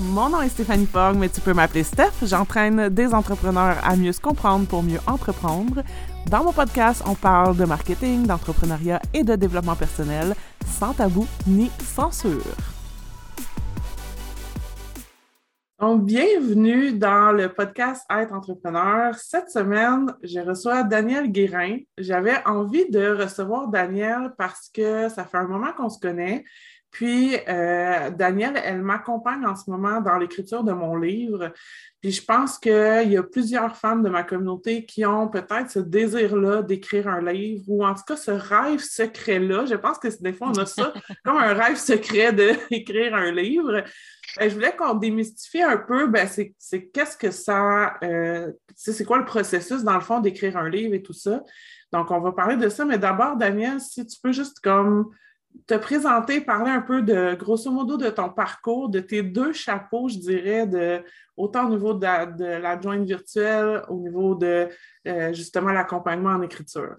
mon nom est Stéphanie Fogg, mais tu peux m'appeler Steph. J'entraîne des entrepreneurs à mieux se comprendre pour mieux entreprendre. Dans mon podcast, on parle de marketing, d'entrepreneuriat et de développement personnel, sans tabou ni censure. Donc, bienvenue dans le podcast Être entrepreneur. Cette semaine, je reçois Daniel Guérin. J'avais envie de recevoir Daniel parce que ça fait un moment qu'on se connaît. Puis, euh, Danielle, elle m'accompagne en ce moment dans l'écriture de mon livre. Puis, je pense qu'il y a plusieurs femmes de ma communauté qui ont peut-être ce désir-là d'écrire un livre ou en tout cas ce rêve secret-là. Je pense que des fois, on a ça comme un rêve secret d'écrire un livre. Ben, je voulais qu'on démystifie un peu, ben, c'est qu'est-ce que ça, euh, c'est quoi le processus dans le fond d'écrire un livre et tout ça. Donc, on va parler de ça, mais d'abord, Danielle, si tu peux juste comme te présenter, parler un peu de, grosso modo, de ton parcours, de tes deux chapeaux, je dirais, de, autant au niveau de, l'adjointe virtuelle, au niveau de, euh, justement, l'accompagnement en écriture.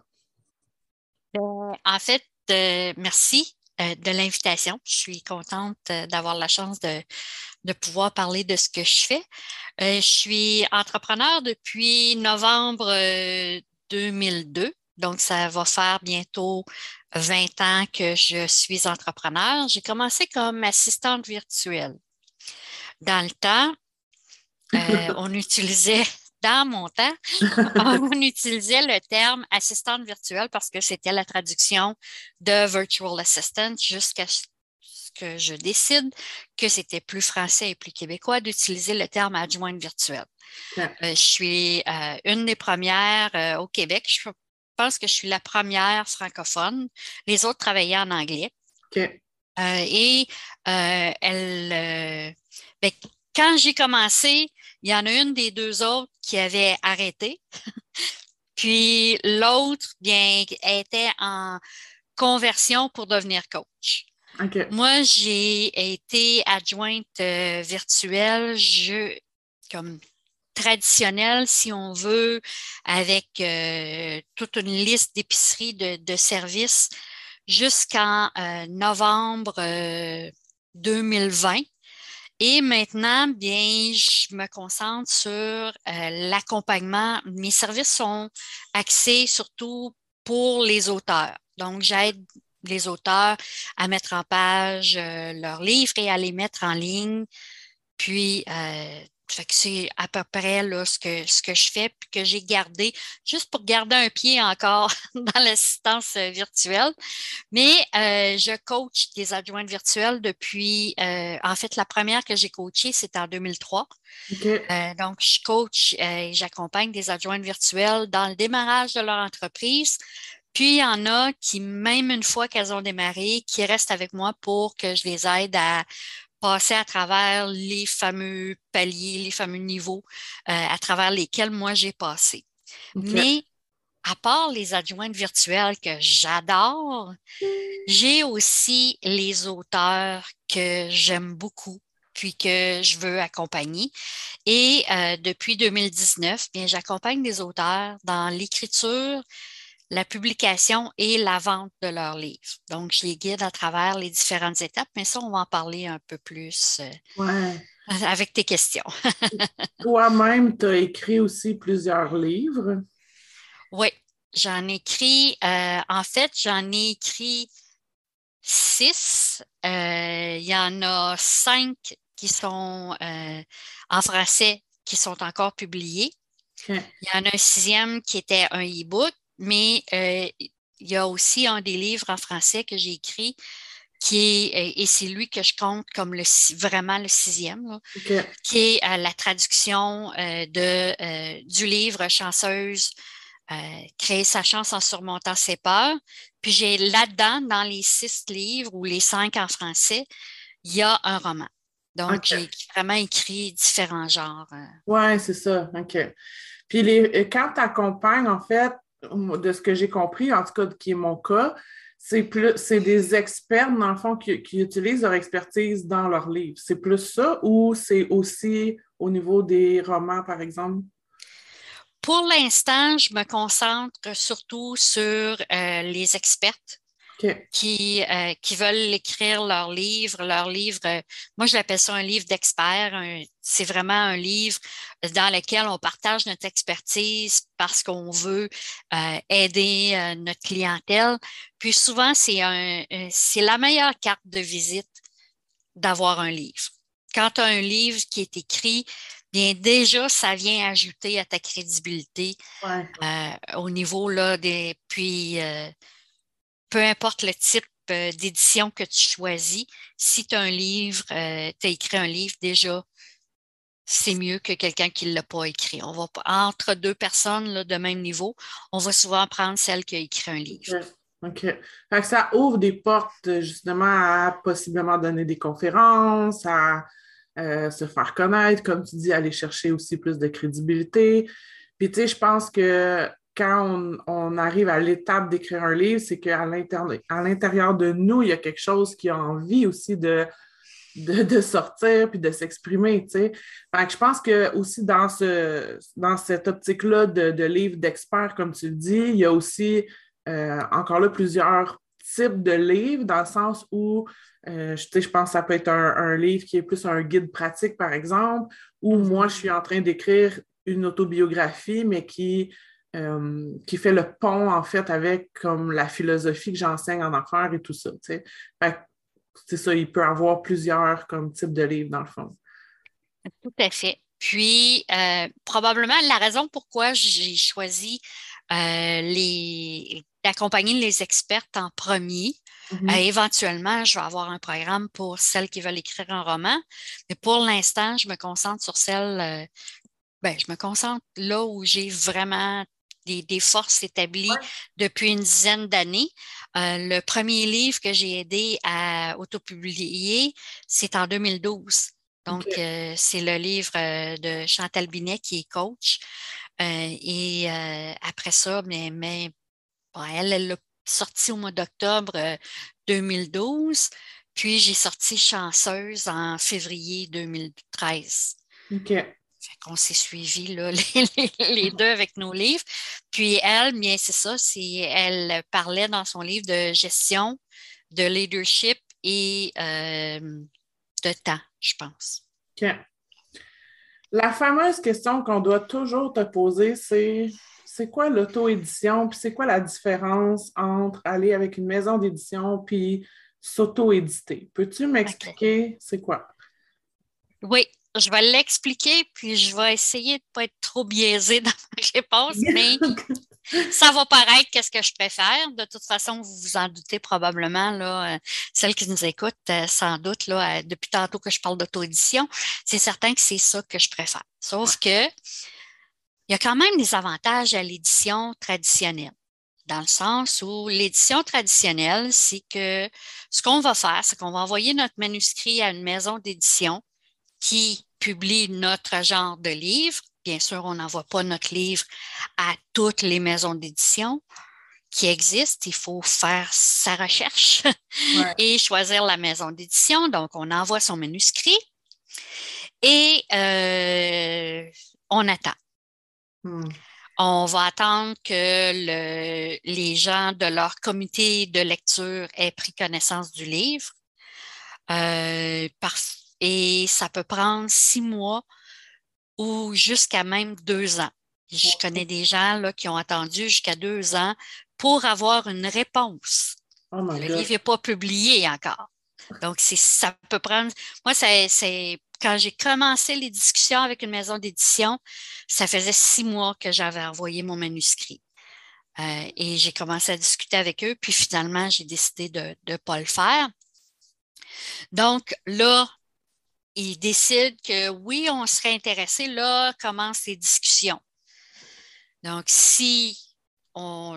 Euh, en fait, euh, merci de l'invitation. Je suis contente d'avoir la chance de, de, pouvoir parler de ce que je fais. je suis entrepreneur depuis novembre 2002. Donc, ça va faire bientôt 20 ans que je suis entrepreneur. J'ai commencé comme assistante virtuelle. Dans le temps, euh, on utilisait, dans mon temps, on utilisait le terme assistante virtuelle parce que c'était la traduction de virtual assistant jusqu'à ce que je décide que c'était plus français et plus québécois d'utiliser le terme adjointe virtuelle. Euh, je suis euh, une des premières au Québec. Je pense que je suis la première francophone. Les autres travaillaient en anglais. Euh, et euh, elle, euh, ben, quand j'ai commencé, il y en a une des deux autres qui avait arrêté. Puis l'autre, bien, était en conversion pour devenir coach. Moi, j'ai été adjointe virtuelle je, comme traditionnel, si on veut, avec euh, toute une liste d'épiceries de, services jusqu'en euh, novembre 2020. Euh, Et maintenant, bien, je me concentre sur l'accompagnement. Mes services sont axés surtout pour les auteurs. Donc, j'aide les auteurs à mettre en page leurs livres et à les mettre en ligne. Puis, c'est à peu près là, ce, que, ce que je fais, puis que j'ai gardé, juste pour garder un pied encore dans l'assistance euh, virtuelle. Mais euh, je coach des adjointes virtuelles depuis, euh, en fait, la première que j'ai coachée, c'était en 2003. donc, je coach et j'accompagne des adjointes virtuelles dans le démarrage de leur entreprise. Puis, il y en a qui, même une fois qu'elles ont démarré, qui restent avec moi pour que je les aide à passer à travers les fameux paliers, les fameux niveaux euh, à travers lesquels moi j'ai passé. Mais à part les adjointes virtuelles que j'adore, j'ai aussi les auteurs que j'aime beaucoup puis que je veux accompagner. Et euh, depuis 2019, bien, j'accompagne des auteurs dans l'écriture, la publication et la vente de leurs livres. Donc, je les guide à travers les différentes étapes, mais ça, on va en parler un peu plus euh, avec tes questions. Toi-même, tu as écrit aussi plusieurs livres. Oui, j'en ai écrit, euh, en fait, j'en ai écrit six. Euh, il y en a cinq qui sont en français qui sont encore publiés. Il y en a un sixième qui était un e-book mais euh, il y a aussi un des livres en français que j'ai écrit qui est, euh, et c'est lui que je compte comme le, vraiment le sixième, qui est euh, la traduction de, du livre Chanceuse, Créer sa chance en surmontant ses peurs. Puis j'ai là-dedans, dans les six livres ou les cinq en français, il y a un roman. Donc, j'ai vraiment écrit différents genres. Oui, c'est ça. OK. Puis les, quand tu accompagnes, en fait, de ce que j'ai compris, en tout cas qui est mon cas, c'est plus c'est des experts, dans le fond, qui, utilisent leur expertise dans leurs livres. C'est plus ça ou c'est aussi au niveau des romans, par exemple? Pour l'instant, je me concentre surtout sur euh, les expertes. Qui, euh, qui veulent écrire leur livre. Leur livre, euh, moi, je l'appelle ça un livre d'expert. C'est vraiment un livre dans lequel on partage notre expertise parce qu'on veut euh, aider notre clientèle. Puis souvent, c'est la meilleure carte de visite d'avoir un livre. Quand tu as un livre qui est écrit, bien déjà, ça vient ajouter à ta crédibilité au niveau là, des. Puis peu importe le type euh, d'édition que tu choisis, si tu as un livre, euh, tu as écrit un livre déjà, c'est mieux que quelqu'un qui ne l'a pas écrit. On va entre deux personnes de même niveau, on va souvent prendre celle qui a écrit un livre. OK. ça ouvre des portes justement à possiblement donner des conférences, à euh, se faire connaître, comme tu dis, aller chercher aussi plus de crédibilité. Puis tu sais, je pense que quand on, arrive à l'étape d'écrire un livre, c'est qu'à l'intérieur de nous, il y a quelque chose qui a envie aussi de, de, sortir puis de s'exprimer. je pense que aussi dans, ce, dans cette optique-là de, livre d'experts, comme tu le dis, il y a aussi euh, encore là plusieurs types de livres, dans le sens où euh, je pense que ça peut être un, un, livre qui est plus un guide pratique, par exemple, mm-hmm. moi, je suis en train d'écrire une autobiographie, mais qui euh, qui fait le pont, en fait, avec comme la philosophie que j'enseigne en affaires et tout ça. C'est ça, il peut y avoir plusieurs comme types de livres, dans le fond. Tout à fait. Puis, euh, probablement, la raison pourquoi j'ai choisi euh, les, d'accompagner les expertes en premier. Mm-hmm. éventuellement, je vais avoir un programme pour celles qui veulent écrire un roman, mais pour l'instant, je me concentre sur celles, ben, je me concentre là où j'ai vraiment des, forces établies depuis une dizaine d'années. Euh, le premier livre que j'ai aidé à autopublier, c'est en 2012. Donc, euh, c'est le livre euh, de Chantal Binet qui est coach. et après ça, mais, mais elle, elle l'a sorti au mois d'octobre 2012. Puis j'ai sorti Chanceuse en février 2013. OK. On s'est suivis là, les, deux avec nos livres. Puis elle, bien, c'est ça, elle parlait dans son livre de gestion, de leadership et euh, de temps, je pense. OK. La fameuse question qu'on doit toujours te poser, c'est c'est quoi l'auto-édition, puis c'est quoi la différence entre aller avec une maison d'édition puis s'auto-éditer? Peux-tu m'expliquer c'est quoi? Oui, je vais l'expliquer, puis je vais essayer de ne pas être trop biaisée dans ma réponse, mais ça va paraître qu'est-ce que je préfère. De toute façon, vous vous en doutez probablement, là, euh, celles qui nous écoutent, euh, sans doute, là, euh, depuis tantôt que je parle d'auto-édition, c'est certain que c'est ça que je préfère. Sauf que il y a quand même des avantages à l'édition traditionnelle dans le sens où l'édition traditionnelle, c'est que ce qu'on va faire, c'est qu'on va envoyer notre manuscrit à une maison d'édition qui publie notre genre de livre. Bien sûr, on n'envoie pas notre livre à toutes les maisons d'édition qui existent. Il faut faire sa recherche et choisir la maison d'édition. Donc, on envoie son manuscrit et euh, on attend. Hmm. On va attendre que les gens de leur comité de lecture aient pris connaissance du livre. Euh, parce et ça peut prendre six mois ou jusqu'à même deux ans. Je connais des gens là, qui ont attendu jusqu'à deux ans pour avoir une réponse. Oh le livre n'est pas publié encore. Donc, ça peut prendre. Moi, c'est quand j'ai commencé les discussions avec une maison d'édition, ça faisait six mois que j'avais envoyé mon manuscrit. Euh, et j'ai commencé à discuter avec eux, puis finalement, j'ai décidé de ne pas le faire. Donc là, ils décident que oui, on serait intéressé, là commencent les discussions. Donc, si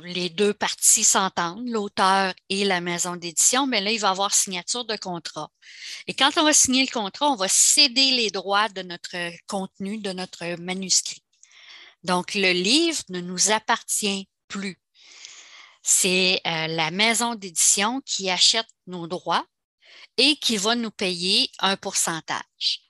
les deux parties s'entendent, l'auteur et la maison d'édition, mais ben là, il va y avoir signature de contrat. Et quand on va signer le contrat, on va céder les droits de notre contenu, de notre manuscrit. Donc, le livre ne nous appartient plus. C'est euh, la maison d'édition qui achète nos droits et qui va nous payer un pourcentage.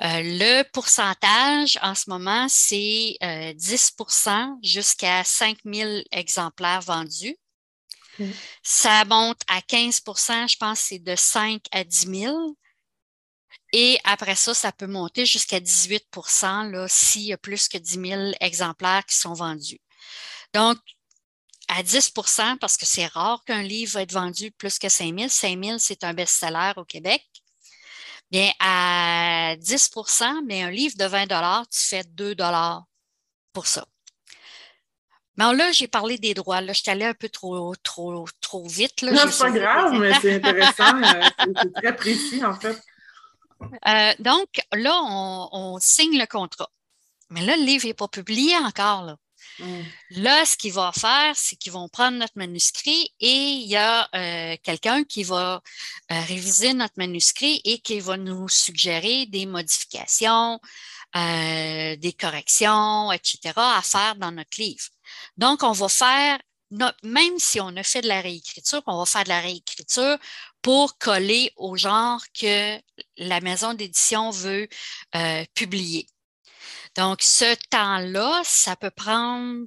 Euh, le pourcentage en ce moment, c'est 10% euh, jusqu'à 5 000 exemplaires vendus. Ça monte à 15% je pense que c'est de 5 à 10 000. Et après ça, ça peut monter jusqu'à 18% s'il y a plus que 10 000 exemplaires qui sont vendus. Donc, à 10 parce que c'est rare qu'un livre va être vendu plus que 5 000. 5 000, c'est un best-seller au Québec. Bien, à 10 mais un livre de 20 tu fais 2 pour ça. Mais là, j'ai parlé des droits. Là, je suis allée un peu trop, trop, trop vite. Là. Non, c'est pas grave, mais c'est intéressant. Euh, c'est très précis, en fait. Euh, donc, là, on, signe le contrat. Mais là, le livre n'est pas publié encore. Là. Mm. Là, ce qu'ils vont faire, c'est qu'ils vont prendre notre manuscrit et il y a euh, quelqu'un qui va réviser notre manuscrit et qui va nous suggérer des modifications, des corrections, etc., à faire dans notre livre. Donc, on va faire, même si on a fait de la réécriture, on va faire de la réécriture pour coller au genre que la maison d'édition veut euh, publier. Donc, ce temps-là, ça peut prendre,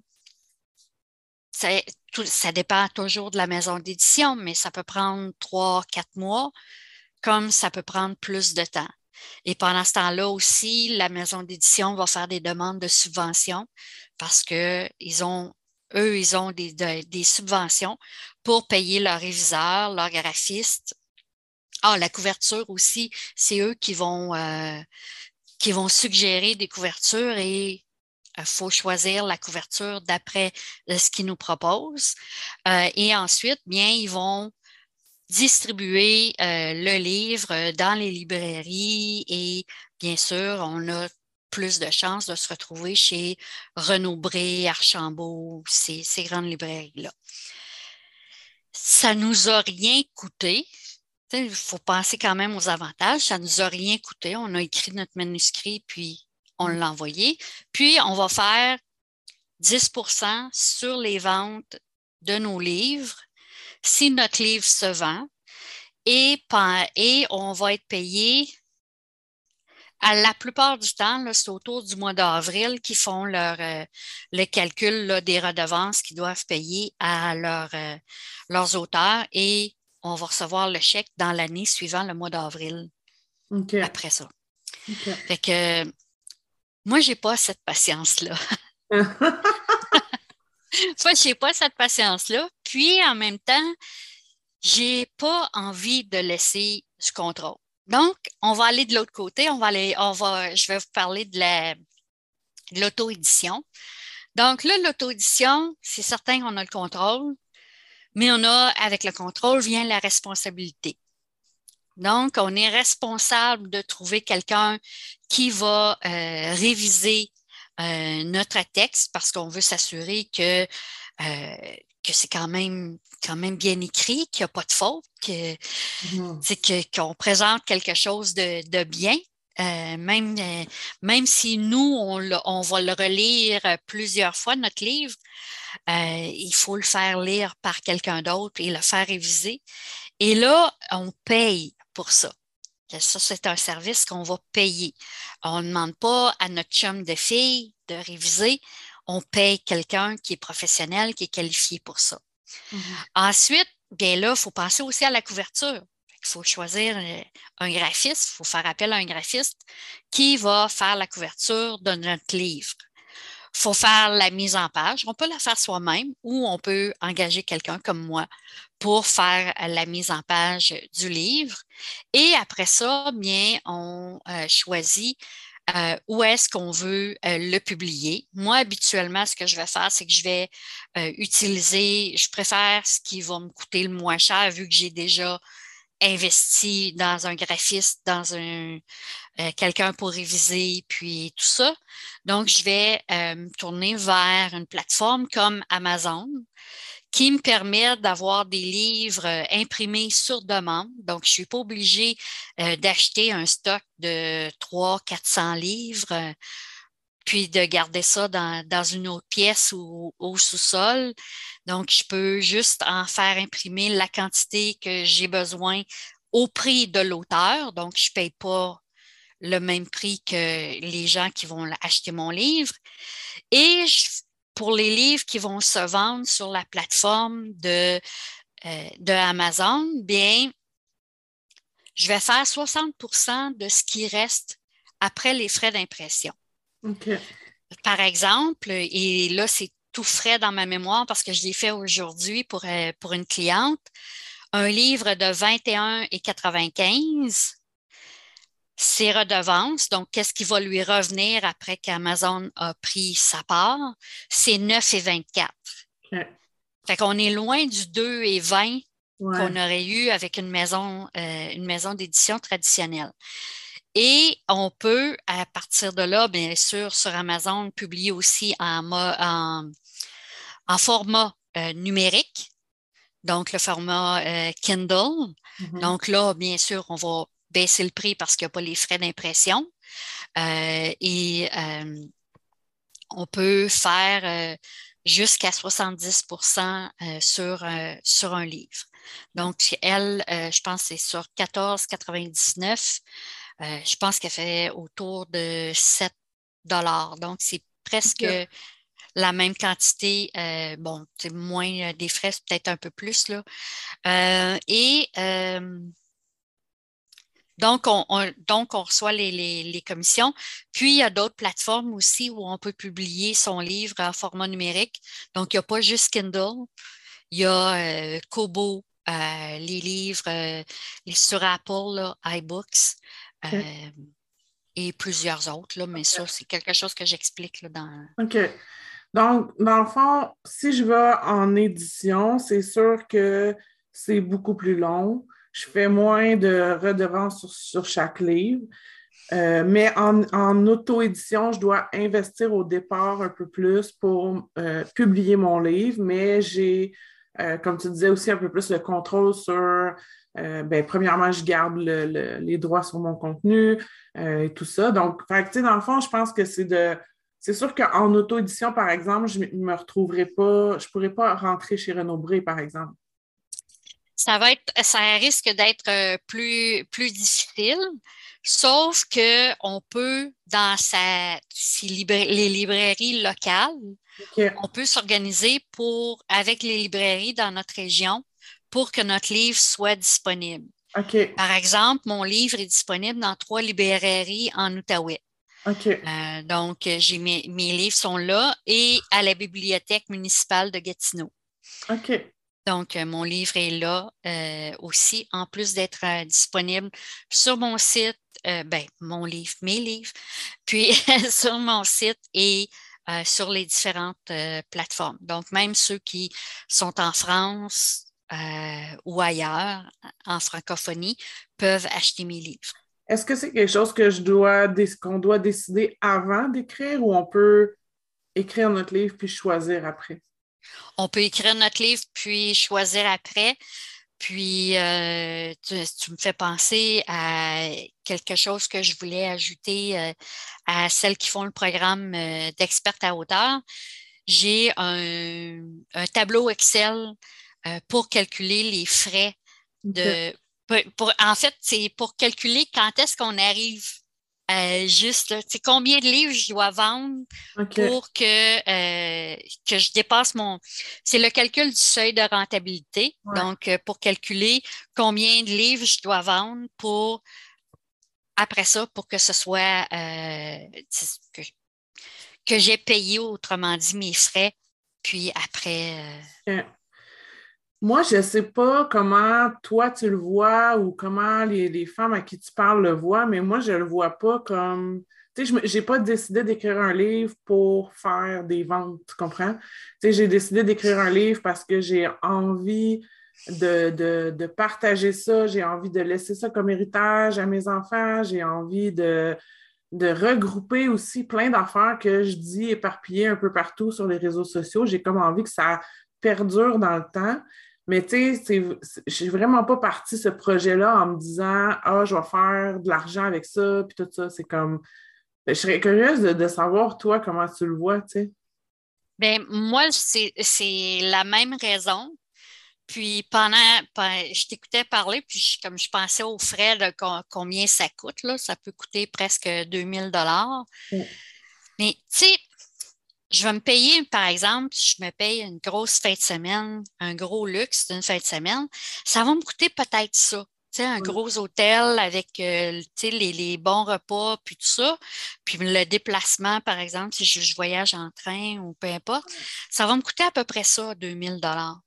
ça, dépend toujours de la maison d'édition, mais ça peut prendre trois, quatre mois, comme ça peut prendre plus de temps. Et pendant ce temps-là aussi, la maison d'édition va faire des demandes de subventions parce qu'ils ont, eux, ils ont des, subventions pour payer leurs réviseurs, leurs graphistes. Ah, la couverture aussi, c'est eux qui vont, euh, qui vont suggérer des couvertures et il faut choisir la couverture d'après euh, ce qu'ils nous proposent. Euh, et ensuite, bien, ils vont distribuer le livre dans les librairies et bien sûr, on a plus de chances de se retrouver chez Renaud Bré, Archambault, ces, ces grandes librairies-là. Ça ne nous a rien coûté. Il faut penser quand même aux avantages. Ça ne nous a rien coûté. On a écrit notre manuscrit, puis on mm. l'a envoyé. Puis, on va faire 10% sur les ventes de nos livres si notre livre se vend. Et, et on va être payé à la plupart du temps, c'est autour du mois d'avril qu'ils font leur, euh, le calcul des redevances qu'ils doivent payer à euh, leurs auteurs et on va recevoir le chèque dans l'année suivant le mois d'avril. Après ça. Fait que moi, je n'ai pas cette patience-là. moi, je n'ai pas cette patience-là. Puis, en même temps, je n'ai pas envie de laisser du contrôle. Donc, on va aller de l'autre côté. On va aller, on va, je vais vous parler de l'auto-édition. Donc, là, l'auto-édition, c'est certain qu'on a le contrôle, mais on a, avec le contrôle, vient la responsabilité. Donc, on est responsable de trouver quelqu'un qui va euh, réviser euh, notre texte parce qu'on veut s'assurer que euh, que c'est quand même, quand même bien écrit, qu'il n'y a pas de faute, que, mm-hmm. qu'on présente quelque chose de, bien. Euh, même, euh, même si nous, on, on, va le relire plusieurs fois, notre livre, euh, il faut le faire lire par quelqu'un d'autre et le faire réviser. Et là, on paye pour ça. Ça, c'est un service qu'on va payer. On ne demande pas à notre chum de fille de réviser on paye quelqu'un qui est professionnel, qui est qualifié pour ça. Mm-hmm. Ensuite, bien là, il faut penser aussi à la couverture. Il faut choisir un graphiste, il faut faire appel à un graphiste qui va faire la couverture de notre livre. Il faut faire la mise en page. On peut la faire soi-même ou on peut engager quelqu'un comme moi pour faire la mise en page du livre. Et après ça, bien, on euh, choisit euh, où est-ce qu'on veut euh, le publier. Moi, habituellement, ce que je vais faire, c'est que je vais utiliser, je préfère ce qui va me coûter le moins cher vu que j'ai déjà investi dans un graphiste, dans un quelqu'un pour réviser, puis tout ça. Donc, je vais me tourner vers une plateforme comme Amazon qui me permet d'avoir des livres euh, imprimés sur demande. Donc, je ne suis pas obligée euh, d'acheter un stock de 300-400 livres, euh, puis de garder ça dans, dans une autre pièce ou au sous-sol. Donc, je peux juste en faire imprimer la quantité que j'ai besoin au prix de l'auteur. Donc, je ne paye pas le même prix que les gens qui vont acheter mon livre. Et je pour les livres qui vont se vendre sur la plateforme de de Amazon, bien, je vais faire 60% de ce qui reste après les frais d'impression. Par exemple, et là, c'est tout frais dans ma mémoire parce que je l'ai fait aujourd'hui pour, euh, pour une cliente, un livre de 21,95 ses redevances, donc qu'est-ce qui va lui revenir après qu'Amazon a pris sa part, c'est 9,24. Fait qu'on est loin du 2,20 qu'on aurait eu avec une maison, euh, une maison d'édition traditionnelle. Et on peut, à partir de là, bien sûr, sur Amazon, publier aussi en, en, format euh, numérique, donc le format euh, Kindle. Mm-hmm. Donc là, bien sûr, on va baisser le prix parce qu'il n'y a pas les frais d'impression. et on peut faire jusqu'à 70 sur, sur un livre. Donc, elle, euh, je pense que c'est sur 14,99. Euh, je pense qu'elle fait autour de 7 Donc, c'est presque la même quantité. Euh, bon, c'est moins des frais, peut-être un peu plus. Là. et donc on, donc, on reçoit les, commissions. Puis, il y a d'autres plateformes aussi où on peut publier son livre en format numérique. Donc, il n'y a pas juste Kindle. Il y a Kobo, euh, les livres euh, sur Apple, iBooks euh, et plusieurs autres, là, mais ça, c'est quelque chose que j'explique dans. OK. Donc, dans le fond, si je vais en édition, c'est sûr que c'est beaucoup plus long. Je fais moins de redevances sur, chaque livre. mais en, en auto-édition, je dois investir au départ un peu plus pour publier mon livre, mais j'ai euh, comme tu disais aussi, un peu plus le contrôle sur, euh, ben, premièrement, je garde les droits sur mon contenu euh, et tout ça. Donc, dans le fond, je pense que c'est de. C'est sûr qu'en auto-édition, par exemple, je ne me retrouverai pas, je ne pourrais pas rentrer chez Renaud Bré, par exemple. Ça va être, ça risque d'être plus, plus difficile. Sauf qu'on peut, dans sa, les librairies locales, on peut s'organiser pour, avec les librairies dans notre région pour que notre livre soit disponible. Par exemple, mon livre est disponible dans trois librairies en Outaouais. Euh, donc, j'ai mes, livres sont là et à la bibliothèque municipale de Gatineau. Donc, euh, mon livre est là euh, aussi, en plus d'être disponible sur mon site, ben, mon livre, mes livres, puis sur mon site et sur les différentes plateformes. Donc, même ceux qui sont en France euh, ou ailleurs, en francophonie, peuvent acheter mes livres. Est-ce que c'est quelque chose que je dois qu'on doit décider avant d'écrire ou on peut écrire notre livre puis choisir après? On peut écrire notre livre puis choisir après. Puis, euh, tu, me fais penser à quelque chose que je voulais ajouter euh, à celles qui font le programme euh, d'expert à hauteur. J'ai un, tableau Excel pour calculer les frais de. en fait, c'est pour calculer quand est-ce qu'on arrive euh, juste, c'est combien de livres je dois vendre pour que, euh, que je dépasse mon. C'est le calcul du seuil de rentabilité. Donc, euh, pour calculer combien de livres je dois vendre pour, après ça, pour que ce soit que, que j'ai payé, autrement dit, mes frais. Puis après. Moi, je ne sais pas comment toi tu le vois ou comment les, femmes à qui tu parles le voient, mais moi, je ne le vois pas comme. Tu sais, je n'ai pas décidé d'écrire un livre pour faire des ventes, tu comprends? Tu sais, j'ai décidé d'écrire un livre parce que j'ai envie de, partager ça, j'ai envie de laisser ça comme héritage à mes enfants, j'ai envie de, de regrouper aussi plein d'affaires que je dis éparpillées un peu partout sur les réseaux sociaux. J'ai comme envie que ça perdure dans le temps. Mais tu sais, je suis vraiment pas partie ce projet-là en me disant Ah, je vais faire de l'argent avec ça, puis tout ça. C'est comme. Je serais curieuse de, savoir, toi, comment tu le vois, tu sais. Bien, moi, c'est la même raison. Puis pendant, je t'écoutais parler, puis comme je pensais aux frais de combien ça coûte, là, ça peut coûter presque 2000 dollars. Mais tu sais, je vais me payer, par exemple, je me paye une grosse fin de semaine, un gros luxe d'une fin de semaine, ça va me coûter peut-être ça. un gros hôtel avec euh, les, les, bons repas, puis tout ça, puis le déplacement, par exemple, si je, voyage en train ou peu importe, ça va me coûter à peu près ça, 2000 dollars.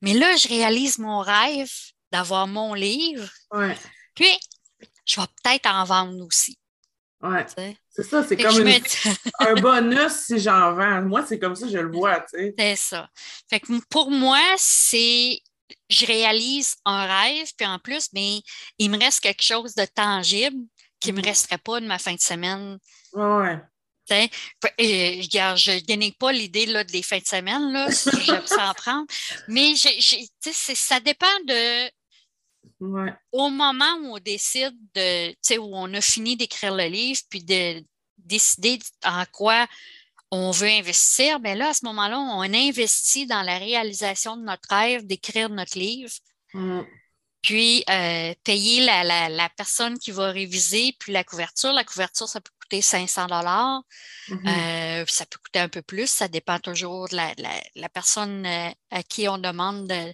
Mais là, je réalise mon rêve d'avoir mon livre. Puis, je vais peut-être en vendre aussi. Ouais. C'est ça, c'est comme un bonus si j'en vends. Moi, c'est comme ça que je le vois, tu sais. C'est ça. Fait que pour moi, c'est je réalise un rêve, puis en plus, mais il me reste quelque chose de tangible qui ne me mm-hmm. resterait pas de ma fin de semaine. Ouais. Et, je ne gagne pas l'idée des fins de semaine, là, si je s'en prendre. Mais ça dépend de au moment où on décide de, où on a fini d'écrire le livre, puis de décider en quoi on veut investir, bien là, à ce moment-là, on investit dans la réalisation de notre rêve d'écrire notre livre. Mm. Puis euh, payer la, personne qui va réviser, puis la couverture. La couverture, ça peut coûter 500 dollars. Mm-hmm. Euh, ça peut coûter un peu plus. Ça dépend toujours de la, personne euh, à qui on demande de,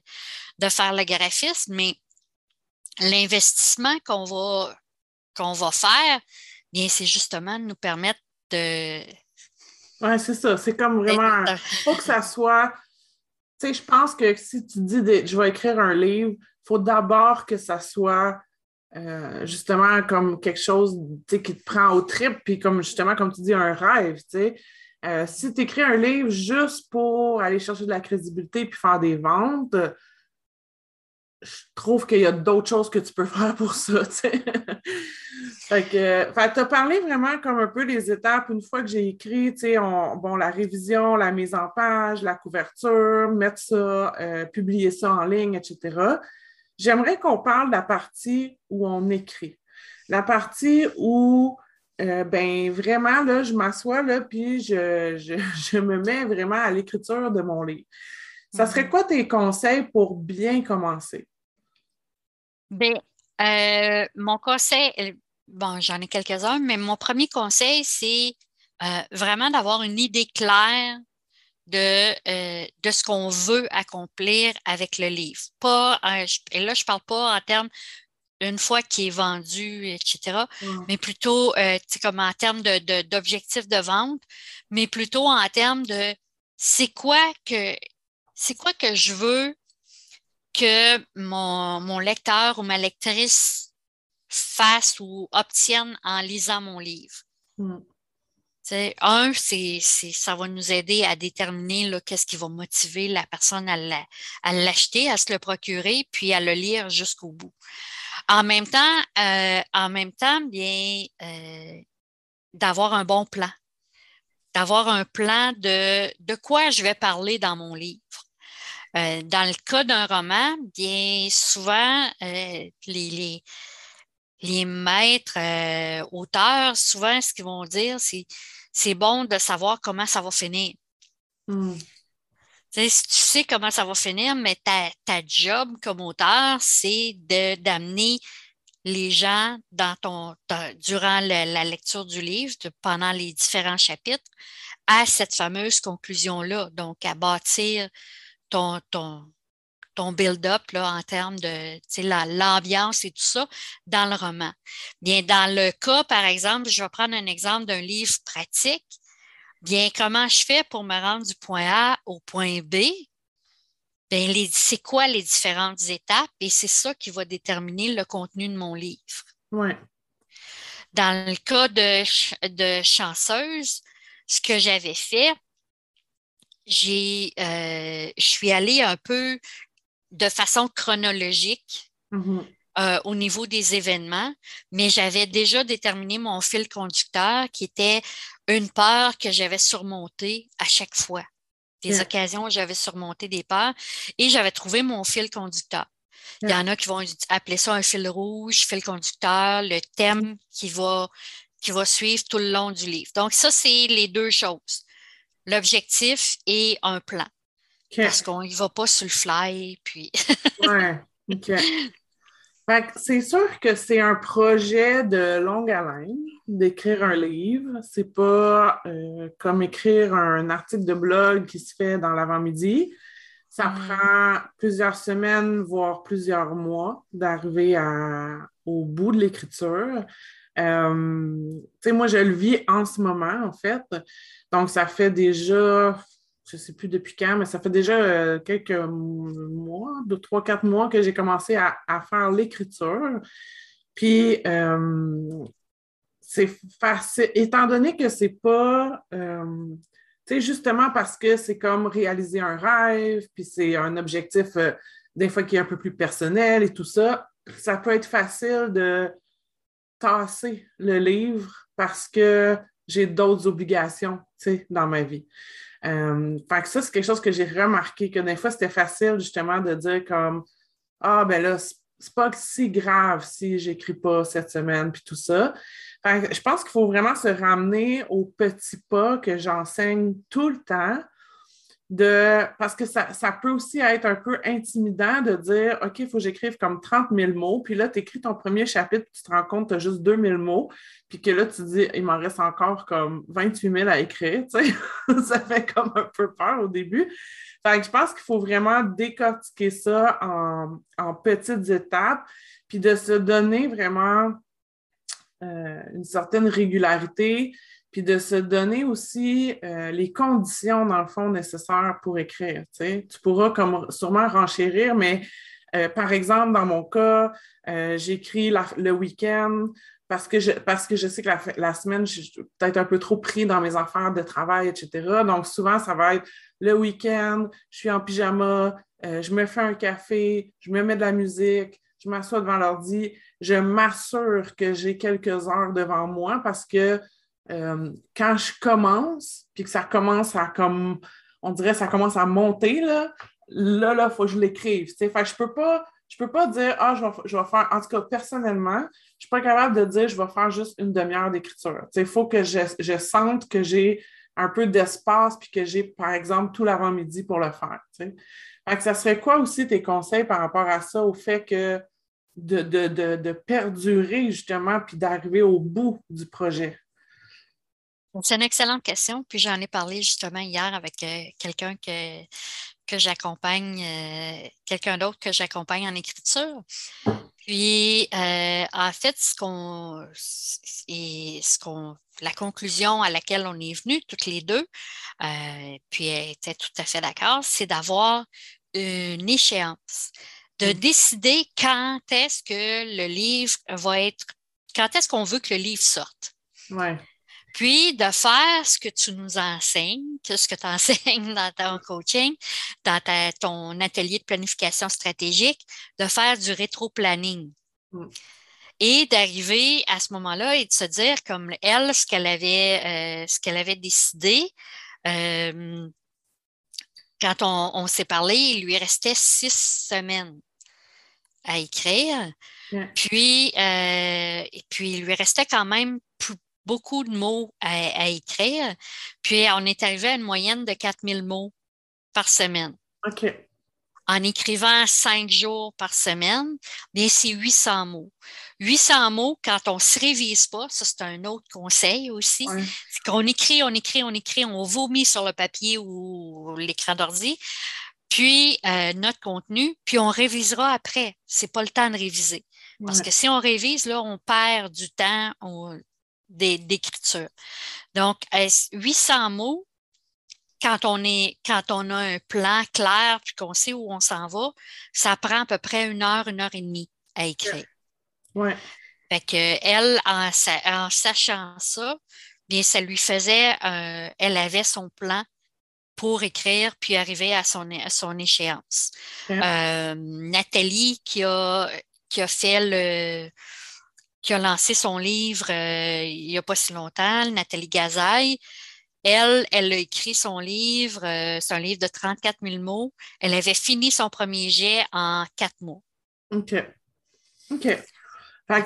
de faire le graphisme. Mais l'investissement qu'on va, qu'on va faire, bien, c'est justement de nous permettre de. Oui, c'est ça. C'est comme vraiment. Il faut que ça soit. Tu sais, je pense que si tu dis je vais écrire un livre, il faut d'abord que ça soit euh, justement comme quelque chose qui te prend au trip, puis comme justement, comme tu dis, un rêve. Tu sais. Euh, si tu écris un livre juste pour aller chercher de la crédibilité puis faire des ventes, je trouve qu'il y a d'autres choses que tu peux faire pour ça, fait que, tu as parlé vraiment comme un peu des étapes. Une fois que j'ai écrit, bon, la révision, la mise en page, la couverture, mettre ça, euh, publier ça en ligne, etc. J'aimerais qu'on parle de la partie où on écrit. La partie où, euh, ben vraiment, là, je m'assois, là, puis je, je, me mets vraiment à l'écriture de mon livre. Ça serait mm-hmm. quoi tes conseils pour bien commencer? Bien, euh, mon conseil, euh, bon, j'en ai quelques-uns, mais mon premier conseil, c'est euh, vraiment d'avoir une idée claire de, de ce qu'on veut accomplir avec le livre. Pas, et là, je ne parle pas en termes une fois qu'il est vendu, etc., mais plutôt comme en termes d'objectifs de, de, vente, mais plutôt en termes de c'est quoi que c'est quoi que je veux que mon, lecteur ou ma lectrice fasse ou obtienne en lisant mon livre. Mm. Un, c'est, ça va nous aider à déterminer qu'est-ce qui va motiver la personne à, l'acheter, à se le procurer, puis à le lire jusqu'au bout. En même temps, euh, en même temps, bien, euh, d'avoir un bon plan, d'avoir un plan de, de quoi je vais parler dans mon livre. Euh, dans le cas d'un roman, bien souvent, euh, les, les, maîtres euh, auteurs, souvent, ce qu'ils vont dire, c'est c'est bon de savoir comment ça va finir. Hmm. Si tu sais comment ça va finir, mais ta, ta job comme auteur, c'est d'amener les gens dans ton, durant la, lecture du livre, pendant les différents chapitres, à cette fameuse conclusion-là, donc à bâtir ton, ton, build-up en termes de l'ambiance et tout ça dans le roman. Bien, dans le cas, par exemple, je vais prendre un exemple d'un livre pratique. Bien, comment je fais pour me rendre du point A au point B? Bien, c'est quoi les différentes étapes? Et c'est ça qui va déterminer le contenu de mon livre. Ouais. Dans le cas de, de chanceuse, ce que j'avais fait, j'ai, euh, je suis allée un peu de façon chronologique mm-hmm. euh, au niveau des événements, mais j'avais déjà déterminé mon fil conducteur qui était une peur que j'avais surmontée à chaque fois. Des occasions où j'avais surmonté des peurs et j'avais trouvé mon fil conducteur. Il y en a qui vont appeler ça un fil rouge, fil conducteur, le thème qui va, qui va suivre tout le long du livre. Donc, ça, c'est les deux choses l'objectif et un plan. Parce qu'on n'y va pas sur le fly. Puis... ouais, OK. c'est sûr que c'est un projet de longue haleine d'écrire un livre. C'est pas euh, comme écrire un article de blog qui se fait dans l'avant-midi. Ça prend plusieurs semaines, voire plusieurs mois d'arriver au bout de l'écriture. Euh, moi, je le vis en ce moment, en fait. Donc, ça fait déjà je ne sais plus depuis quand, mais ça fait déjà euh, quelques mois, deux, trois, quatre mois que j'ai commencé à, faire l'écriture. Puis, euh, c'est facile, étant donné que c'est pas, tu sais, justement parce que c'est comme réaliser un rêve, puis c'est un objectif, des fois, qui est un peu plus personnel et tout ça, ça peut être facile de tasser le livre parce que j'ai d'autres obligations, dans ma vie. Euh, que ça, c'est quelque chose que j'ai remarqué, que des fois, c'était facile justement de dire comme Ah, ben là, c'est pas si grave si j'écris pas cette semaine, puis tout ça. Je pense qu'il faut vraiment se ramener aux petits pas que j'enseigne tout le temps parce que ça, peut aussi être un peu intimidant de dire OK, il faut que j'écrive comme 30 000 mots, puis là, tu écris ton premier chapitre, puis tu te rends compte que tu as juste 2 000 mots, puis que là, tu dis il m'en reste encore comme 28 000 à écrire. Ça fait comme un peu peur au début. Fait que je pense qu'il faut vraiment décortiquer ça en, en, petites étapes, puis de se donner vraiment euh, une certaine régularité puis de se donner aussi euh, les conditions, dans le fond, nécessaires pour écrire. Tu pourras comme sûrement renchérir, mais euh, par exemple, dans mon cas, euh, j'écris le week-end parce que, je, parce que je sais que la, semaine, je suis peut-être un peu trop pris dans mes affaires de travail, etc. Donc, souvent, ça va être le week-end, je suis en pyjama, je me fais un café, je me mets de la musique, je m'assois devant l'ordi, je m'assure que j'ai quelques heures devant moi parce que euh, quand je commence, puis que ça commence à comme, on dirait, ça commence à monter, là, là, il faut que je l'écrive. Je peux je peux pas dire, ah, je vais, faire, en tout cas, personnellement, je suis pas capable de dire, je vais faire juste une demi-heure d'écriture. Il faut que je, je, sente que j'ai un peu d'espace, puis que j'ai, par exemple, tout l'avant-midi pour le faire. Fait ça serait quoi aussi tes conseils par rapport à ça, au fait que de, de, de perdurer justement, puis d'arriver au bout du projet? C'est une excellente question. Puis j'en ai parlé justement hier avec euh, quelqu'un que, que j'accompagne, euh, quelqu'un d'autre que j'accompagne en écriture. Puis euh, en fait, ce qu'on ce qu'on la conclusion à laquelle on est venu toutes les deux, puis elle était tout à fait d'accord, c'est d'avoir une échéance, de mmh. décider quand est-ce que le livre va être, quand est-ce qu'on veut que le livre sorte. Ouais. Puis de faire ce que tu nous enseignes, ce que tu enseignes dans ton coaching, dans ton atelier de planification stratégique, de faire du rétro-planning. Mm. Et d'arriver à ce moment-là et de se dire, comme elle, ce qu'elle avait, euh, ce qu'elle avait décidé, euh, quand on, s'est parlé, il lui restait six semaines à écrire. Puis, euh, et puis, il lui restait quand même beaucoup de mots à, écrire. Puis, on est arrivé à une moyenne de 4000 mots par semaine. OK. En écrivant cinq jours par semaine, bien, c'est 800 mots. 800 mots, quand on ne se révise pas, ça, c'est un autre conseil aussi, c'est qu'on écrit, on écrit, on écrit, on vomit sur le papier ou l'écran d'ordi, puis euh, notre contenu, puis on révisera après. C'est pas le temps de réviser. Parce que si on révise, là, on perd du temps, on, d'écriture. Donc, 800 mots, quand on, est, quand on a un plan clair puis qu'on sait où on s'en va, ça prend à peu près une heure, une heure et demie à écrire. Ouais. Fait que elle, en, sachant ça, bien, ça lui faisait, elle avait son plan pour écrire puis arriver à son, son échéance. Euh, Nathalie qui a, qui a fait le, qui a lancé son livre euh, il n'y a pas si longtemps, Nathalie Gazaille. Elle, elle a écrit son livre, euh, c'est un livre de 34 000 mots. Elle avait fini son premier jet en quatre mois. OK. OK.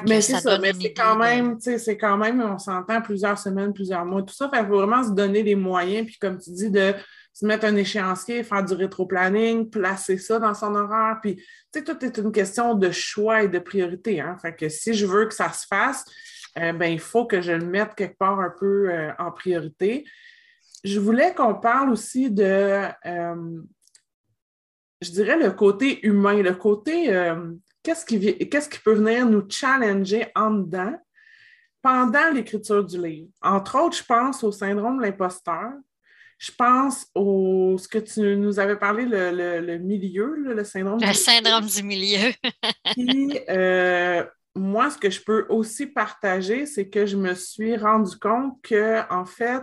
Mais c'est ça, mais c'est quand même, tu sais, c'est quand même, on s'entend plusieurs semaines, plusieurs mois, tout ça. il faut vraiment se donner les moyens, puis comme tu dis, de se mettre un échéancier, faire du rétro-planning, placer ça dans son horaire. Puis, tu sais, tout est une question de choix et de priorité. Hein? Fait que si je veux que ça se fasse, euh, ben, il faut que je le mette quelque part un peu euh, en priorité. Je voulais qu'on parle aussi de, euh, je dirais, le côté humain, le côté qu'est-ce qui, qu'est-ce qui peut venir nous challenger en dedans pendant l'écriture du livre? Entre autres, je pense au syndrome de l'imposteur. Je pense au ce que tu nous avais parlé, le, milieu, le syndrome. Le syndrome du milieu. Puis, euh, moi, ce que je peux aussi partager, c'est que je me suis rendu compte que, en fait,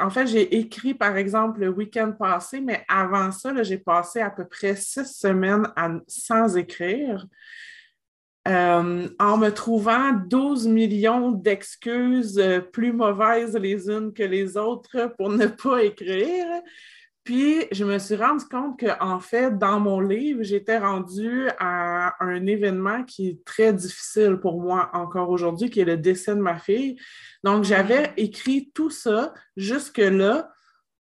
en fait, j'ai écrit, par exemple, le week-end passé, mais avant ça, j'ai passé à peu près six semaines sans écrire. Euh, en me trouvant 12 millions d'excuses euh, plus mauvaises les unes que les autres pour ne pas écrire. Puis, je me suis rendu compte qu'en fait, dans mon livre, j'étais rendue à un événement qui est très difficile pour moi encore aujourd'hui, qui est le décès de ma fille. Donc, j'avais écrit tout ça jusque-là,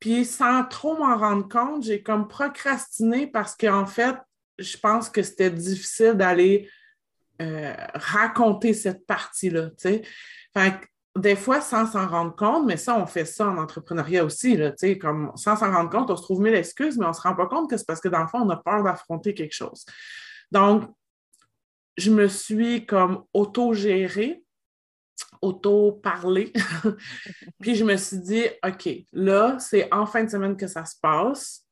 puis sans trop m'en rendre compte, j'ai comme procrastiné parce qu'en fait, je pense que c'était difficile d'aller euh, raconter cette partie-là. Des fois, sans s'en rendre compte, mais ça, on fait ça en entrepreneuriat aussi, là, comme sans s'en rendre compte, on se trouve mille excuses, mais on ne se rend pas compte que c'est parce que dans le fond, on a peur d'affronter quelque chose. Donc, je me suis comme auto-gérée, auto-parlée, puis je me suis dit, OK, là, c'est en fin de semaine que ça se passe.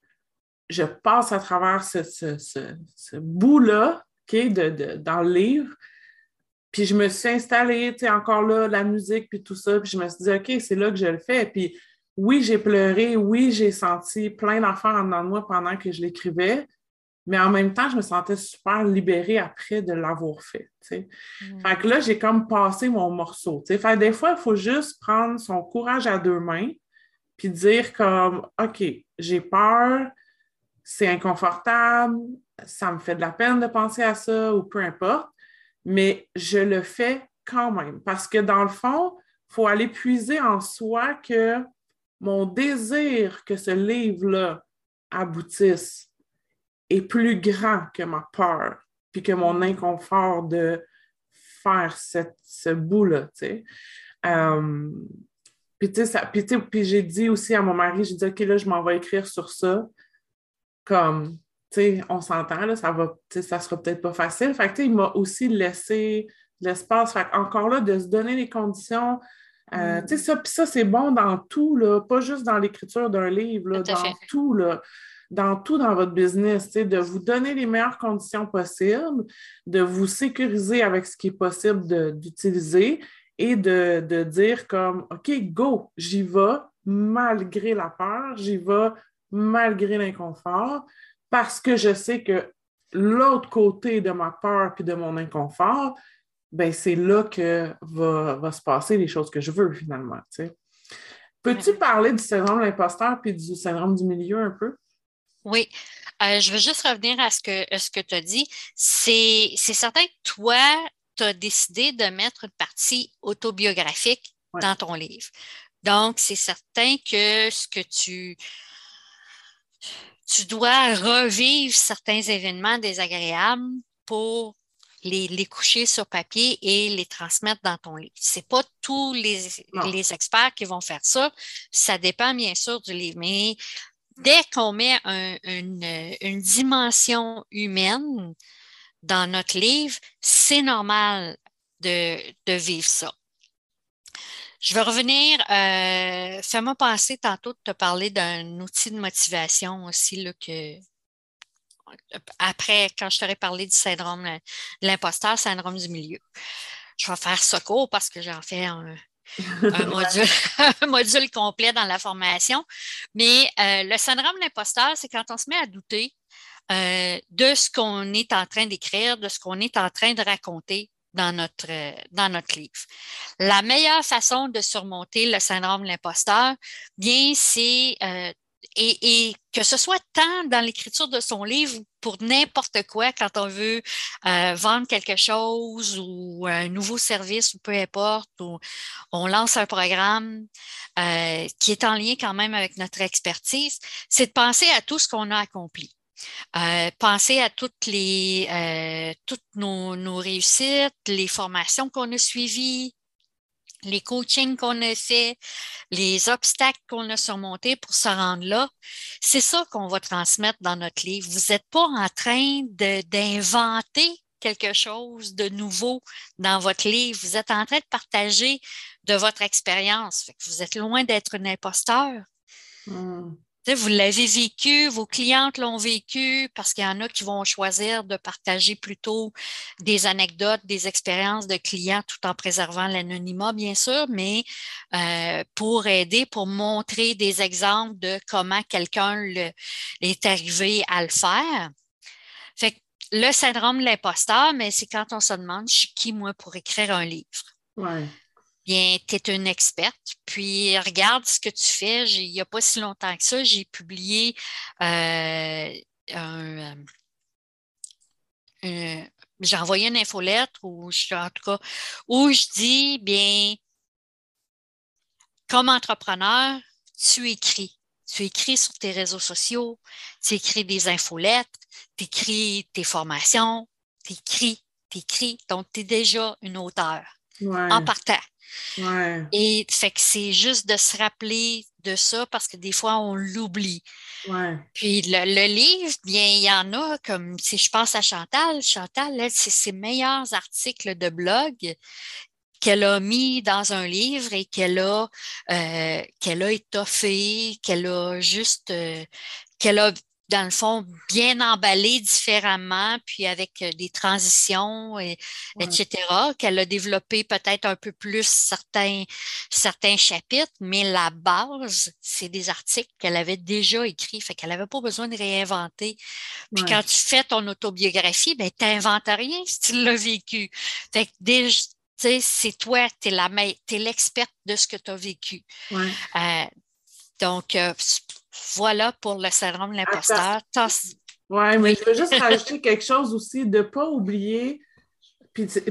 Je passe à travers ce, ce, bout-là de, dans le livre. Puis je me suis installée, tu sais, encore là, la musique, puis tout ça. Puis je me suis dit, OK, c'est là que je le fais. Puis oui, j'ai pleuré, oui, j'ai senti plein d'affaires en dedans de moi pendant que je l'écrivais. Mais en même temps, je me sentais super libérée après de l'avoir fait. sais. Mm. Fait que là, j'ai comme passé mon morceau. sais. Fait des fois, il faut juste prendre son courage à deux mains puis dire comme OK, j'ai peur, c'est inconfortable, ça me fait de la peine de penser à ça ou peu importe, mais je le fais quand même. Parce que dans le fond, il faut aller puiser en soi que mon désir que ce livre-là aboutisse est plus grand que ma peur, puis que mon inconfort de faire ce bout-là, euh, puis, puis j'ai dit aussi à mon mari, j'ai dit, OK, là, je m'en vais écrire sur ça comme, on s'entend, là, ça va, ça sera peut-être pas facile. Fait que, il m'a aussi laissé l'espace. Fait encore là, de se donner les conditions. Euh, mm. Tu sais, ça, ça, c'est bon dans tout, là, pas juste dans l'écriture d'un livre, là, dans tout, là dans tout dans votre business, de vous donner les meilleures conditions possibles, de vous sécuriser avec ce qui est possible d'utiliser et de, de, dire comme, OK, go, j'y vais malgré la peur, j'y vais malgré l'inconfort, parce que je sais que l'autre côté de ma peur puis de mon inconfort, ben c'est là que va, se passer les choses que je veux finalement. Peux-tu parler du syndrome de l'imposteur puis du syndrome du milieu un peu? Oui. Euh, je veux juste revenir à ce que, ce que tu as dit. C'est certain que toi, tu as décidé de mettre une partie autobiographique dans ton livre. Donc, c'est certain que ce que tu, tu dois revivre certains événements désagréables pour les, coucher sur papier et les transmettre dans ton livre. Ce n'est pas tous les, les, experts qui vont faire ça. Ça dépend bien sûr du livre. Mais dès qu'on met une, une, dimension humaine dans notre livre, c'est normal de, de vivre ça. Je vais revenir, euh, fais-moi penser tantôt de te parler d'un outil de motivation aussi, là, que après, quand je t'aurais parlé du syndrome de l'imposteur, syndrome du milieu. Je vais faire ça court parce que j'en fais un, module, complet dans la formation. Mais euh, le syndrome de l'imposteur, c'est quand on se met à douter euh, de ce qu'on est en train d'écrire, de ce qu'on est en train de raconter dans notre, euh, dans notre livre. La meilleure façon de surmonter le syndrome de l'imposteur, bien, c'est euh, et, que ce soit tant dans l'écriture de son livre pour n'importe quoi quand on veut euh, vendre quelque chose ou un nouveau service ou peu importe, ou on lance un programme qui est en lien quand même avec notre expertise, c'est de penser à tout ce qu'on a accompli. Euh, penser à toutes les toutes nos, nos, réussites, les formations qu'on a suivies, les coachings qu'on a fait, les obstacles qu'on a surmontés pour se rendre là, c'est ça qu'on va transmettre dans notre livre. Vous n'êtes pas en train d'inventer quelque chose de nouveau dans votre livre. Vous êtes en train de partager de votre expérience. Vous êtes loin d'être un imposteur. Hmm vous l'avez vécu, vos clientes l'ont vécu, parce qu'il y en a qui vont choisir de partager plutôt des anecdotes, des expériences de clients tout en préservant l'anonymat, bien sûr, mais euh, pour aider, pour montrer des exemples de comment quelqu'un est arrivé à le faire. Fait le syndrome de l'imposteur, mais c'est quand on se demande, je suis qui, moi, pour écrire un livre? Bien, tu es une experte, puis regarde ce que tu fais. Il n'y a pas si longtemps que ça, j'ai publié euh, un, euh, j'ai envoyé une infolettre ou en tout cas où je dis bien comme entrepreneur, tu écris. Tu écris sur tes réseaux sociaux, tu écris des infolettres, tu écris tes formations, tu écris, tu écris. Donc, tu es déjà une auteure en partant. Et fait que c'est juste de se rappeler de ça parce que des fois, on l'oublie. Puis le, livre, bien, il y en a comme si je pense à Chantal. Chantal, elle, c'est ses meilleurs articles de blog qu'elle a mis dans un livre et qu'elle a, euh, qu'elle a étoffé, qu'elle a juste, euh, qu'elle a dans le fond, bien emballé différemment, puis avec euh, des transitions, et, etc., qu'elle a développé peut-être un peu plus certains, certains chapitres, mais la base, c'est des articles qu'elle avait déjà écrits, fait qu'elle n'avait pas besoin de réinventer. Puis quand tu fais ton autobiographie, ben, tu n'inventes rien si tu l'as vécu. Fait que déjà, c'est toi, tu es l'experte de ce que tu as vécu. Euh, donc, euh, voilà pour le syndrome de l'imposteur. Oui, mais je veux juste rajouter quelque chose aussi, de ne pas oublier,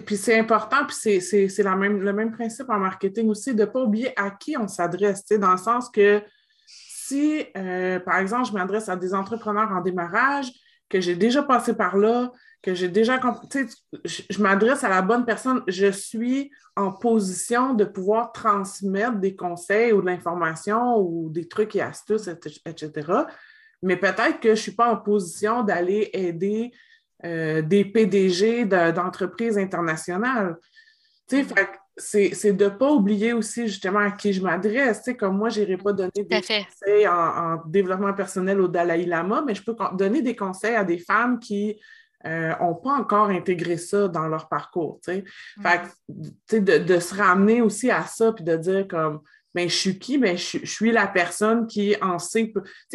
puis, c'est important, puis c'est même, le même principe en marketing aussi, de ne pas oublier à qui on s'adresse, dans le sens que si, euh, par exemple, je m'adresse à des entrepreneurs en démarrage, que j'ai déjà passé par là, que j'ai déjà compris, je, je m'adresse à la bonne personne, je suis en position de pouvoir transmettre des conseils ou de l'information ou des trucs et astuces, etc. Mais peut-être que je ne suis pas en position d'aller aider euh, des PDG d'entreprises internationales. Mm. c'est de ne pas oublier aussi justement à qui je m'adresse. Comme moi, je n'irai pas donner des conseils en, en, développement personnel au Dalai Lama, mais je peux donner des conseils à des femmes qui n'ont euh, pas encore intégré ça dans leur parcours. Fait de, de, se ramener aussi à ça, puis de dire comme, ben, je suis qui? Ben, je, suis la personne qui en sait.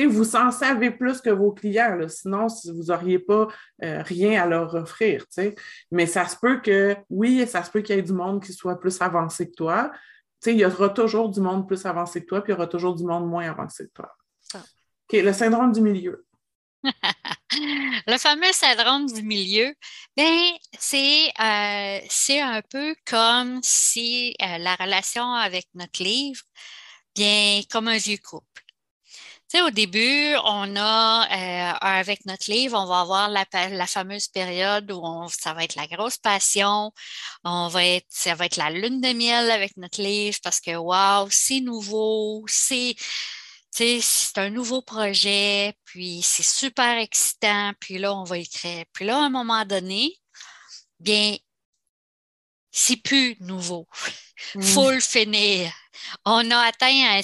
vous en savez plus que vos clients, sinon vous n'auriez pas euh, rien à leur offrir. Mais ça se peut que, oui, ça se peut qu'il y ait du monde qui soit plus avancé que toi. il y aura toujours du monde plus avancé que toi, puis il y aura toujours du monde moins avancé que toi. Ah. OK, le syndrome du milieu. le fameux syndrome du milieu, ben, c'est, euh, un peu comme si euh, la relation avec notre livre, bien, comme un vieux couple. Au début, on a, euh, avec notre livre, on va avoir la, la fameuse période où on, ça va être la grosse passion, on va être, ça va être la lune de miel avec notre livre parce que, wow, c'est nouveau, c'est, c'est un nouveau projet, puis c'est super excitant, puis là, on va écrire. Puis là, à un moment donné, bien, c'est plus nouveau. Faut le finir. On a atteint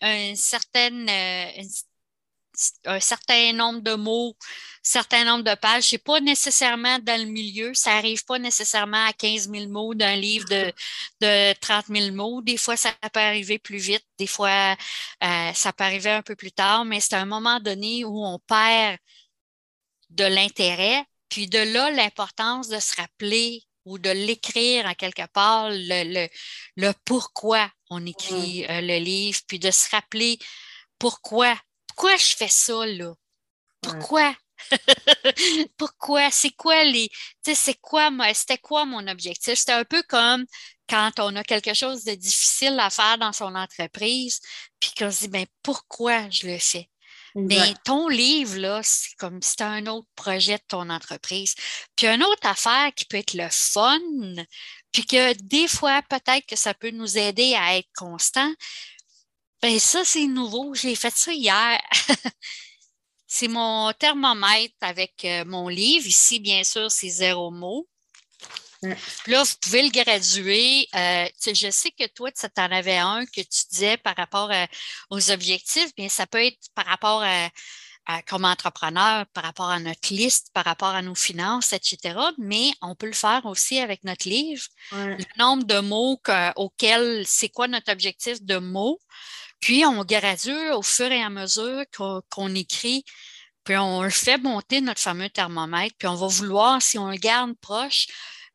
un, certain, euh, un certain nombre de mots, certain nombre de pages. C'est pas nécessairement dans le milieu. Ça arrive pas nécessairement à 15 000 mots d'un livre de, de 30 000 mots. Des fois, ça peut arriver plus vite. Des fois, euh, ça peut arriver un peu plus tard, mais c'est un moment donné où on perd de l'intérêt. Puis de là, l'importance de se rappeler ou de l'écrire en quelque part, le, le, pourquoi on écrit euh, le livre, puis de se rappeler pourquoi pourquoi je fais ça là? Pourquoi? pourquoi? C'est quoi les. Tu sais, c'est quoi, c'était quoi mon objectif? C'était un peu comme quand on a quelque chose de difficile à faire dans son entreprise, puis qu'on se dit, ben, pourquoi je le fais? Mais ton livre, là, c'est comme si c'était un autre projet de ton entreprise. Puis une autre affaire qui peut être le fun, puis que des fois, peut-être que ça peut nous aider à être constant. Ben ça, c'est nouveau. J'ai fait ça hier. c'est mon thermomètre avec euh, mon livre. Ici, bien sûr, c'est zéro mot. Là, vous pouvez le graduer. Euh, je sais que toi, tu en avais un que tu disais par rapport aux objectifs, bien, ça peut être par rapport à, comme entrepreneur, par rapport à notre liste, par rapport à nos finances, etc. Mais on peut le faire aussi avec notre livre. Le nombre de mots auxquels, c'est quoi notre objectif de mots? Puis on gradue au fur et à mesure qu'on écrit puis on le fait monter notre fameux thermomètre, puis on va vouloir, si on le garde proche,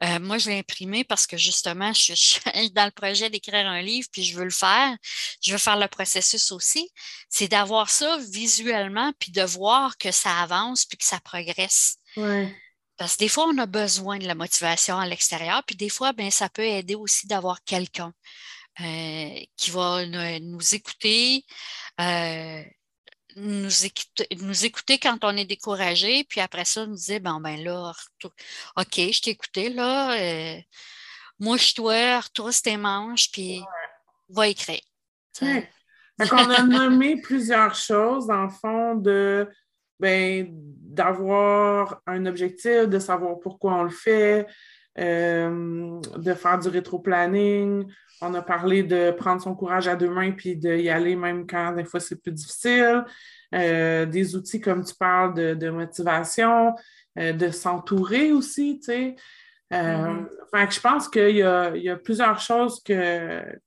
euh, moi, je l'ai imprimé parce que justement, je suis dans le projet d'écrire un livre, puis je veux le faire. Je veux faire le processus aussi. C'est d'avoir ça visuellement, puis de voir que ça avance, puis que ça progresse. Parce que des fois, on a besoin de la motivation à l'extérieur, puis des fois, ben, ça peut aider aussi d'avoir quelqu'un euh, qui va nous écouter, euh, nous écouter, nous écouter quand on est découragé, puis après ça, nous dire, bon, ben là, OK, je t'ai écouté, là, euh, mouche-toi, retrousse tes manches, puis va écrire. Donc, on a nommé plusieurs choses, dans le fond, de ben, d'avoir un objectif, de savoir pourquoi on le fait, euh, de faire du rétro-planning. On a parlé de prendre son courage à deux mains puis d'y aller même quand des fois c'est plus difficile. Euh, des outils comme tu parles de, motivation, euh, de s'entourer aussi, tu sais. Mm-hmm. je pense qu'il y, a, plusieurs choses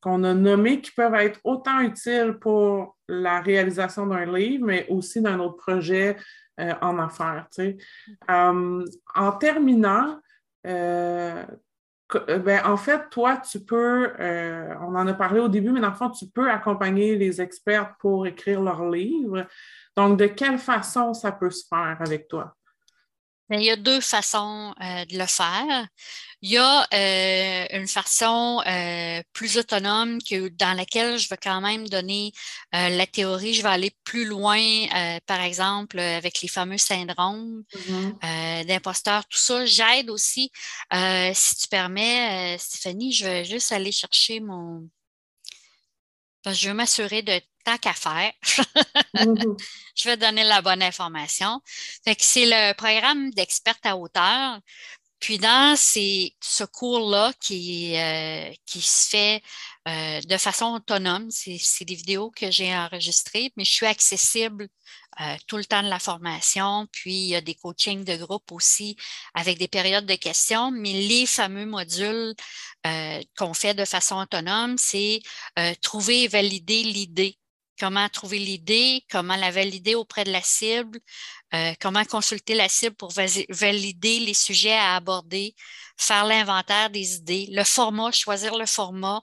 qu'on a nommées qui peuvent être autant utiles pour la réalisation d'un livre, mais aussi d'un autre projet en affaires. Tu sais. en terminant, ben, en fait, toi, tu peux, euh, on en a parlé au début, mais dans le fond, tu peux accompagner les experts pour écrire leurs livres. Donc, de quelle façon ça peut se faire avec toi? Ben, il y a deux façons euh, de le faire. Il y a euh, une façon euh, plus autonome que, dans laquelle je vais quand même donner la théorie. Je vais aller plus loin, par exemple, avec les fameux syndromes mm-hmm. d'imposteur, tout ça. J'aide aussi. si tu permets, Stéphanie, je vais juste aller chercher mon. je veux m'assurer de tant qu'à faire, mm-hmm. je vais donner la bonne information. c'est le programme d'expert à hauteur. Puis dans ces, ce cours-là qui, euh, se fait euh, de façon autonome, c'est des vidéos que j'ai enregistrées, mais je suis accessible euh, tout le temps de la formation. Puis il y a des coachings de groupe aussi avec des périodes de questions, mais les fameux modules qu'on fait de façon autonome, c'est trouver et valider l'idée comment trouver l'idée, comment la valider auprès de la cible, euh, comment consulter la cible pour valider les sujets à aborder, faire l'inventaire des idées, le format, choisir le format,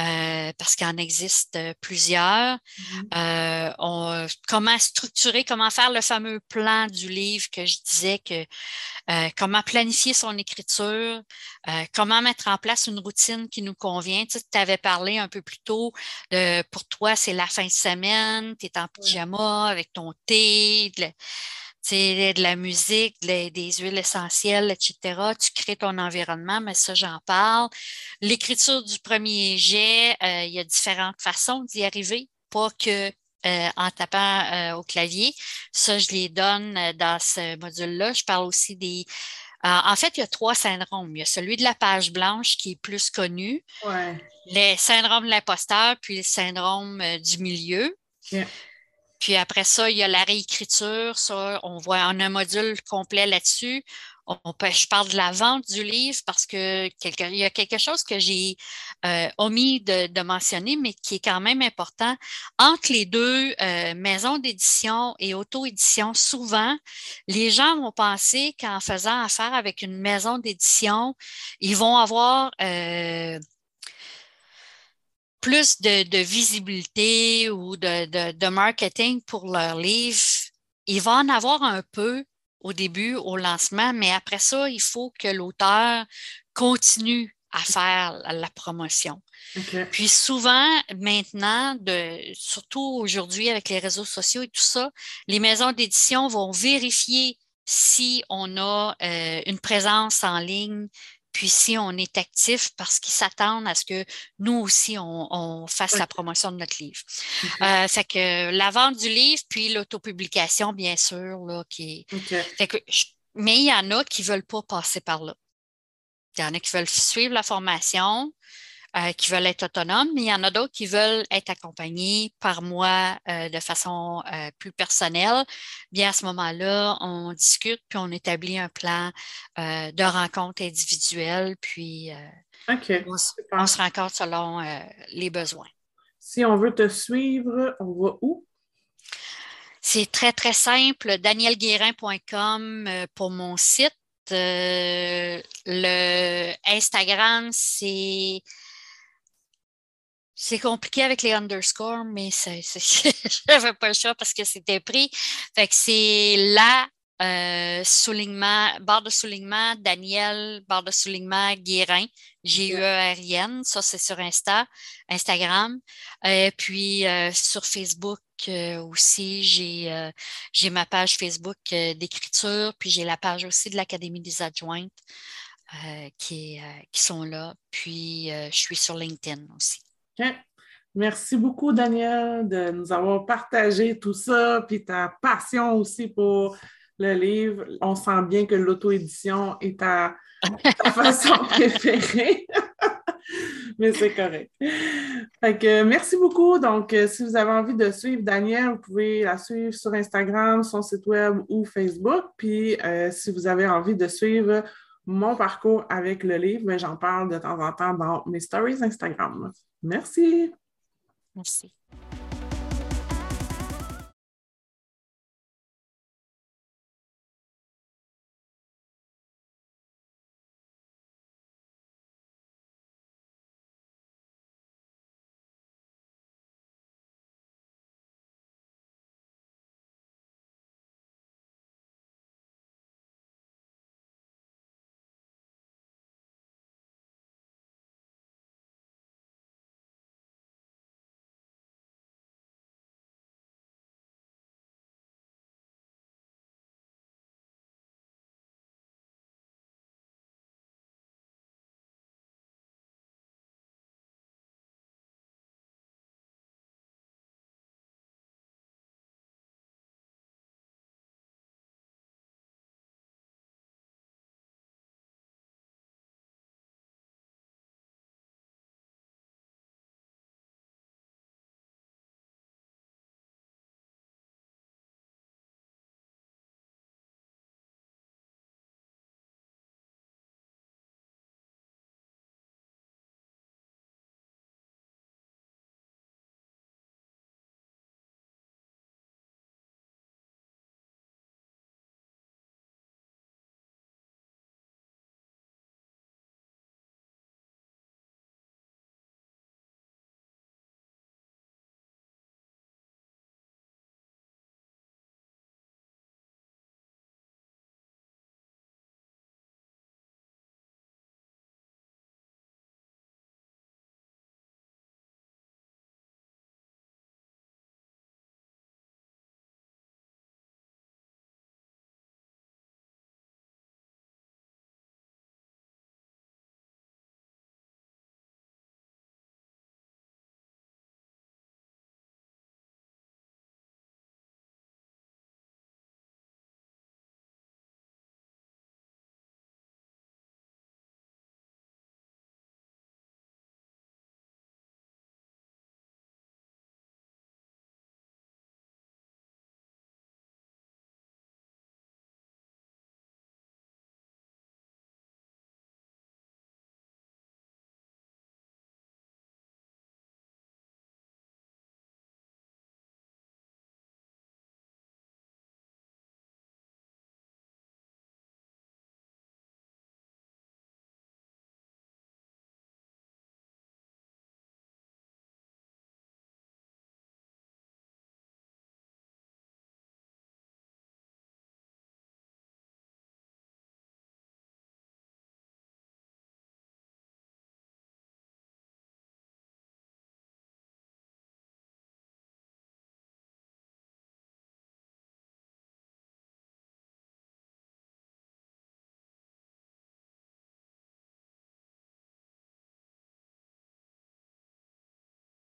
euh, parce qu'il en existe euh, plusieurs. Mm-hmm. comment structurer, comment faire le fameux plan du livre que je disais que comment planifier son écriture, comment mettre en place une routine qui nous convient. Tu, avais parlé un peu plus tôt, pour toi, c'est la fin de semaine, tu es en pyjama avec ton thé, de la musique, des huiles essentielles, etc. Tu crées ton environnement, mais ça, j'en parle. L'écriture du premier jet, euh, il y a différentes façons d'y arriver, pas que euh, en tapant euh, au clavier. Ça, je les donne dans ce module-là. Je parle aussi des. en fait, il y a trois syndromes. Il y a celui de la page blanche qui est plus connu, ouais. le syndrome de l'imposteur, puis le syndrome du milieu. Puis après ça, il y a la réécriture. Ça, on voit en un module complet là-dessus. Je parle de la vente du livre parce que il y a quelque chose que j'ai euh, omis de, mentionner, mais qui est quand même important. Entre les deux euh, maisons d'édition et auto-édition, souvent, les gens vont penser qu'en faisant affaire avec une maison d'édition, ils vont avoir euh, plus de, visibilité ou de, de, marketing pour leur livre, il va en avoir un peu au début, au lancement, mais après ça, il faut que l'auteur continue à faire la promotion. Puis souvent, maintenant, de, surtout aujourd'hui avec les réseaux sociaux et tout ça, les maisons d'édition vont vérifier si on a euh, une présence en ligne, puis si on est actif parce qu'ils s'attendent à ce que nous aussi, on, fasse la promotion de notre livre. Euh, fait que la vente du livre, puis l'autopublication, bien sûr, là, qui fait que, mais il y en a qui ne veulent pas passer par là. Il y en a qui veulent suivre la formation, euh, qui veulent être autonomes, mais il y en a d'autres qui veulent être accompagnés par moi euh, de façon euh, plus personnelle. Bien, à ce moment-là, on discute, puis on établit un plan de rencontre individuelle, puis on, se rencontre selon les besoins. Si on veut te suivre, on va où? C'est très, très simple. danielguérin.com pour mon site. le Instagram, c'est c'est compliqué avec les underscores, mais je n'avais pas le choix parce que c'était pris. Fait que c'est la euh, soulignement, barre de soulignement, Daniel, barre de soulignement, Guérin, G-U-E-R-I-N. Ça, c'est sur Insta, Instagram. Euh, puis euh, sur Facebook aussi, j'ai ma page Facebook d'écriture, puis j'ai la page aussi de l'Académie des adjointes qui sont là. Puis je suis sur LinkedIn aussi. Merci beaucoup, Daniel, de nous avoir partagé tout ça, puis ta passion aussi pour le livre. On sent bien que l'auto-édition est ta, façon préférée. Mais c'est correct. merci beaucoup. Donc, euh, si vous avez envie de suivre Daniel, vous pouvez la suivre sur Instagram, son site web ou Facebook. Puis, euh, si vous avez envie de suivre mon parcours avec le livre, ben, j'en parle de temps en temps dans mes stories Instagram. Merci. Merci.